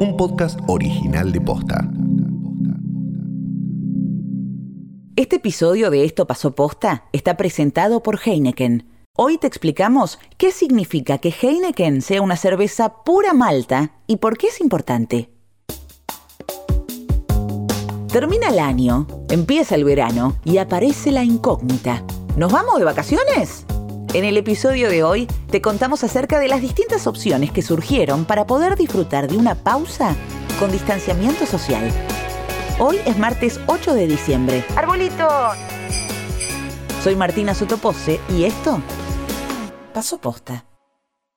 un podcast original de Posta. Este episodio de Esto pasó posta está presentado por Heineken. Hoy te explicamos qué significa que Heineken sea una cerveza pura malta y por qué es importante. Termina el año, empieza el verano y aparece la incógnita. ¿Nos vamos de vacaciones? En el episodio de hoy te contamos acerca de las distintas opciones que surgieron para poder disfrutar de una pausa con distanciamiento social. Hoy es martes 8 de diciembre. ¡Arbolito! Soy Martina Sotopose y esto pasó posta.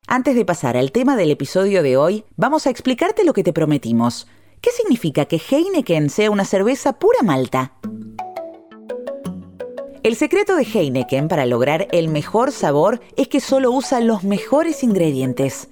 Antes de pasar al tema del episodio de hoy, vamos a explicarte lo que te prometimos. ¿Qué significa que Heineken sea una cerveza pura malta? El secreto de Heineken para lograr el mejor sabor es que solo usa los mejores ingredientes.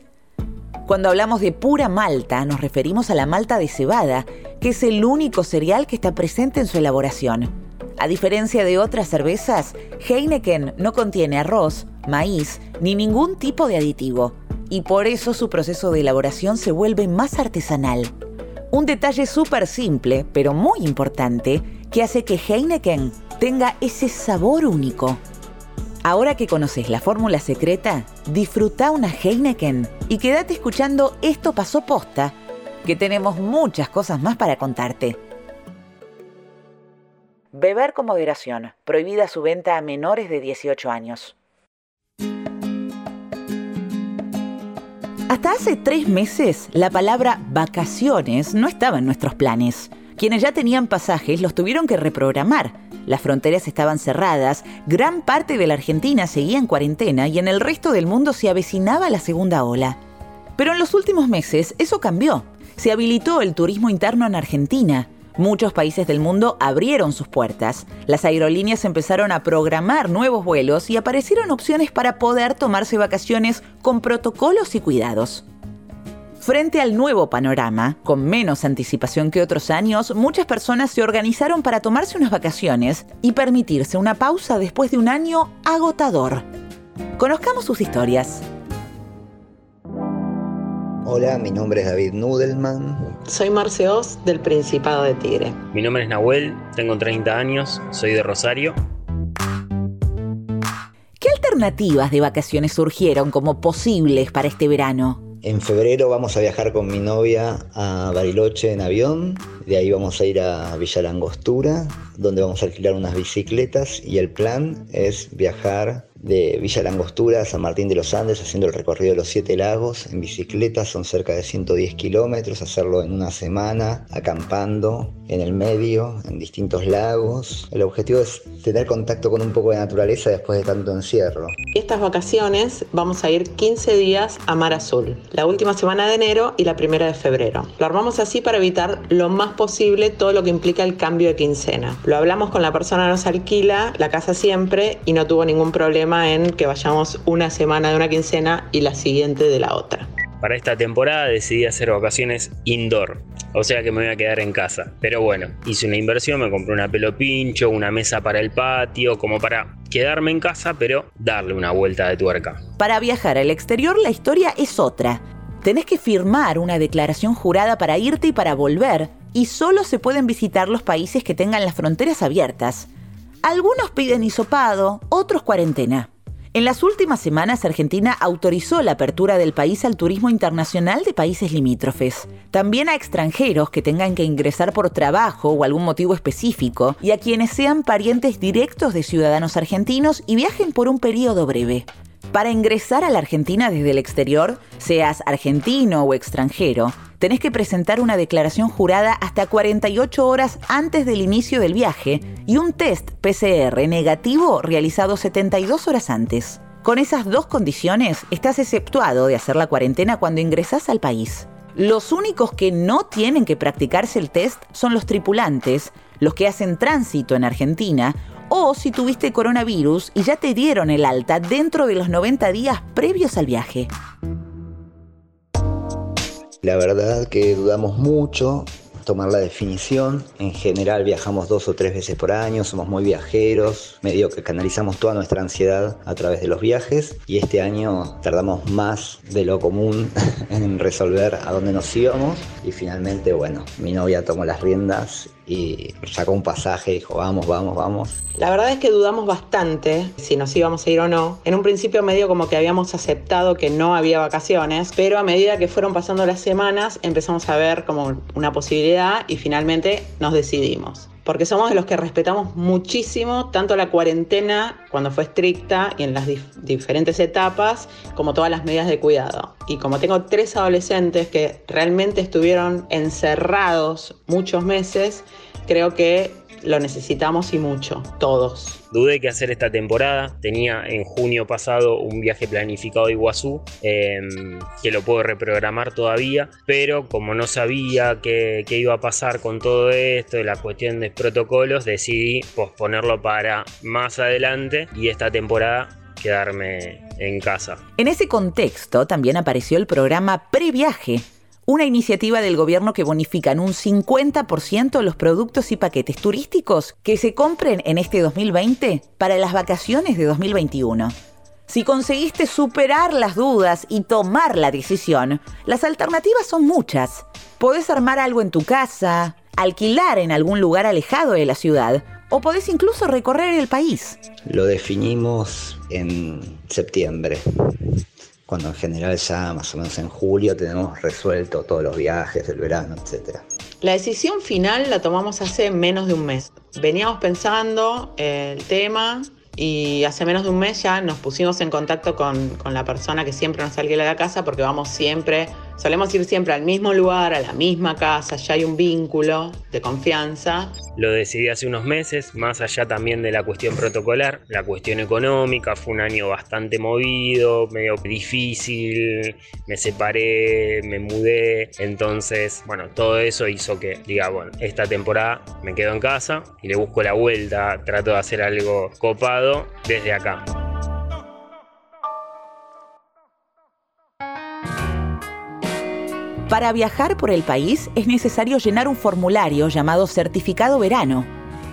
Cuando hablamos de pura malta, nos referimos a la malta de cebada, que es el único cereal que está presente en su elaboración. A diferencia de otras cervezas, Heineken no contiene arroz, maíz ni ningún tipo de aditivo, y por eso su proceso de elaboración se vuelve más artesanal. Un detalle súper simple, pero muy importante, que hace que Heineken tenga ese sabor único. Ahora que conoces la fórmula secreta, disfruta una Heineken y quédate escuchando Esto pasó posta, que tenemos muchas cosas más para contarte. Beber con moderación. Prohibida su venta a menores de 18 años. Hasta hace tres meses, la palabra vacaciones no estaba en nuestros planes. Quienes ya tenían pasajes los tuvieron que reprogramar las fronteras estaban cerradas, gran parte de la Argentina seguía en cuarentena y en el resto del mundo se avecinaba la segunda ola. Pero en los últimos meses eso cambió. Se habilitó el turismo interno en Argentina. Muchos países del mundo abrieron sus puertas. Las aerolíneas empezaron a programar nuevos vuelos y aparecieron opciones para poder tomarse vacaciones con protocolos y cuidados. Frente al nuevo panorama, con menos anticipación que otros años, muchas personas se organizaron para tomarse unas vacaciones y permitirse una pausa después de un año agotador. Conozcamos sus historias. Hola, mi nombre es David Nudelman. Soy Marceos del Principado de Tigre. Mi nombre es Nahuel, tengo 30 años, soy de Rosario. ¿Qué alternativas de vacaciones surgieron como posibles para este verano? En febrero vamos a viajar con mi novia a Bariloche en avión. De ahí vamos a ir a Villa Langostura, donde vamos a alquilar unas bicicletas. Y el plan es viajar de Villa Langostura a San Martín de los Andes haciendo el recorrido de los siete lagos en bicicleta, son cerca de 110 kilómetros, hacerlo en una semana, acampando en el medio, en distintos lagos. El objetivo es tener contacto con un poco de naturaleza después de tanto encierro. Estas vacaciones vamos a ir 15 días a Mar Azul, la última semana de enero y la primera de febrero. Lo armamos así para evitar lo más posible todo lo que implica el cambio de quincena. Lo hablamos con la persona que nos alquila la casa siempre y no tuvo ningún problema en que vayamos una semana de una quincena y la siguiente de la otra. Para esta temporada decidí hacer vacaciones indoor, o sea que me voy a quedar en casa. Pero bueno, hice una inversión, me compré una pelo pincho, una mesa para el patio, como para quedarme en casa, pero darle una vuelta de tuerca. Para viajar al exterior la historia es otra. Tenés que firmar una declaración jurada para irte y para volver, y solo se pueden visitar los países que tengan las fronteras abiertas. Algunos piden hisopado, otros cuarentena. En las últimas semanas, Argentina autorizó la apertura del país al turismo internacional de países limítrofes. También a extranjeros que tengan que ingresar por trabajo o algún motivo específico y a quienes sean parientes directos de ciudadanos argentinos y viajen por un periodo breve. Para ingresar a la Argentina desde el exterior, seas argentino o extranjero, tenés que presentar una declaración jurada hasta 48 horas antes del inicio del viaje y un test PCR negativo realizado 72 horas antes. Con esas dos condiciones, estás exceptuado de hacer la cuarentena cuando ingresas al país. Los únicos que no tienen que practicarse el test son los tripulantes, los que hacen tránsito en Argentina o si tuviste coronavirus y ya te dieron el alta dentro de los 90 días previos al viaje. La verdad que dudamos mucho tomar la definición. En general viajamos dos o tres veces por año, somos muy viajeros, medio que canalizamos toda nuestra ansiedad a través de los viajes y este año tardamos más de lo común en resolver a dónde nos íbamos y finalmente, bueno, mi novia tomó las riendas y sacó un pasaje y dijo, vamos, vamos, vamos. La verdad es que dudamos bastante si nos íbamos a ir o no. En un principio medio como que habíamos aceptado que no había vacaciones, pero a medida que fueron pasando las semanas empezamos a ver como una posibilidad y finalmente nos decidimos porque somos de los que respetamos muchísimo tanto la cuarentena cuando fue estricta y en las diferentes etapas, como todas las medidas de cuidado. Y como tengo tres adolescentes que realmente estuvieron encerrados muchos meses, creo que lo necesitamos y mucho, todos. Dudé que hacer esta temporada. Tenía en junio pasado un viaje planificado a Iguazú, em, que lo puedo reprogramar todavía, pero como no sabía qué, qué iba a pasar con todo esto, la cuestión de protocolos, decidí posponerlo para más adelante y esta temporada quedarme en casa. En ese contexto también apareció el programa Previaje una iniciativa del gobierno que bonifica en un 50% los productos y paquetes turísticos que se compren en este 2020 para las vacaciones de 2021. Si conseguiste superar las dudas y tomar la decisión, las alternativas son muchas. Podés armar algo en tu casa, alquilar en algún lugar alejado de la ciudad o podés incluso recorrer el país. Lo definimos en septiembre cuando en general ya más o menos en julio tenemos resuelto todos los viajes del verano, etc. La decisión final la tomamos hace menos de un mes. Veníamos pensando el tema y hace menos de un mes ya nos pusimos en contacto con, con la persona que siempre nos alquila la casa porque vamos siempre Solemos ir siempre al mismo lugar, a la misma casa, ya hay un vínculo de confianza. Lo decidí hace unos meses, más allá también de la cuestión protocolar, la cuestión económica, fue un año bastante movido, medio difícil, me separé, me mudé, entonces, bueno, todo eso hizo que diga, bueno, esta temporada me quedo en casa y le busco la vuelta, trato de hacer algo copado desde acá. Para viajar por el país es necesario llenar un formulario llamado Certificado Verano.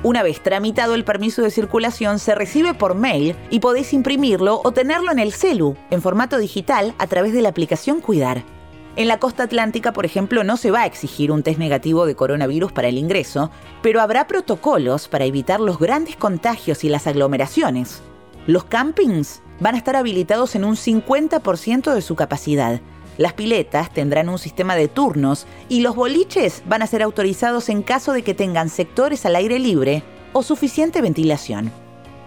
Una vez tramitado el permiso de circulación, se recibe por mail y podéis imprimirlo o tenerlo en el celu, en formato digital, a través de la aplicación Cuidar. En la costa atlántica, por ejemplo, no se va a exigir un test negativo de coronavirus para el ingreso, pero habrá protocolos para evitar los grandes contagios y las aglomeraciones. Los campings van a estar habilitados en un 50% de su capacidad las piletas tendrán un sistema de turnos y los boliches van a ser autorizados en caso de que tengan sectores al aire libre o suficiente ventilación.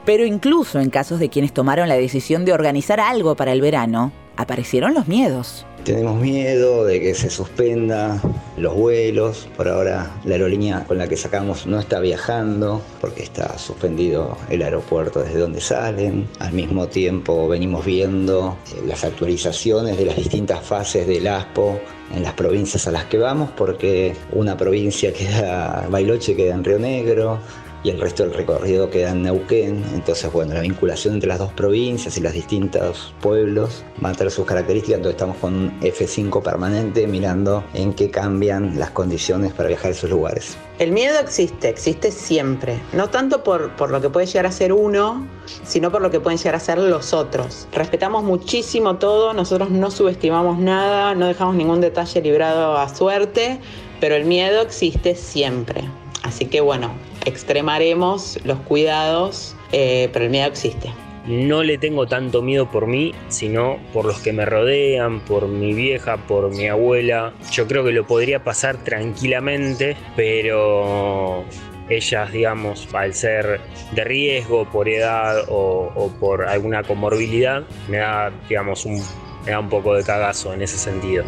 Pero incluso en casos de quienes tomaron la decisión de organizar algo para el verano, aparecieron los miedos. Tenemos miedo de que se suspenda los vuelos. Por ahora la aerolínea con la que sacamos no está viajando porque está suspendido el aeropuerto desde donde salen. Al mismo tiempo venimos viendo eh, las actualizaciones de las distintas fases del ASPO en las provincias a las que vamos porque una provincia queda, Bailoche queda en Río Negro, y el resto del recorrido queda en Neuquén. Entonces, bueno, la vinculación entre las dos provincias y los distintos pueblos va a tener sus características. Entonces, estamos con un F5 permanente mirando en qué cambian las condiciones para viajar a esos lugares. El miedo existe, existe siempre. No tanto por, por lo que puede llegar a ser uno, sino por lo que pueden llegar a ser los otros. Respetamos muchísimo todo, nosotros no subestimamos nada, no dejamos ningún detalle librado a suerte, pero el miedo existe siempre. Así que bueno, extremaremos los cuidados, eh, pero el miedo existe. No le tengo tanto miedo por mí, sino por los que me rodean, por mi vieja, por mi abuela. Yo creo que lo podría pasar tranquilamente, pero ellas, digamos, al ser de riesgo por edad o, o por alguna comorbilidad, me da, digamos, un, me da un poco de cagazo en ese sentido.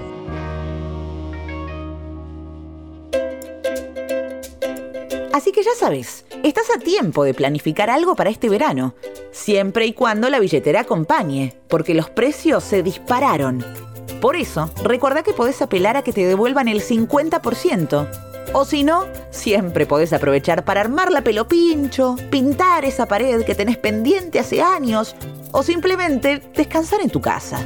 Así que ya sabes, estás a tiempo de planificar algo para este verano, siempre y cuando la billetera acompañe, porque los precios se dispararon. Por eso, recuerda que podés apelar a que te devuelvan el 50%. O si no, siempre podés aprovechar para armar la pelo pincho, pintar esa pared que tenés pendiente hace años, o simplemente descansar en tu casa.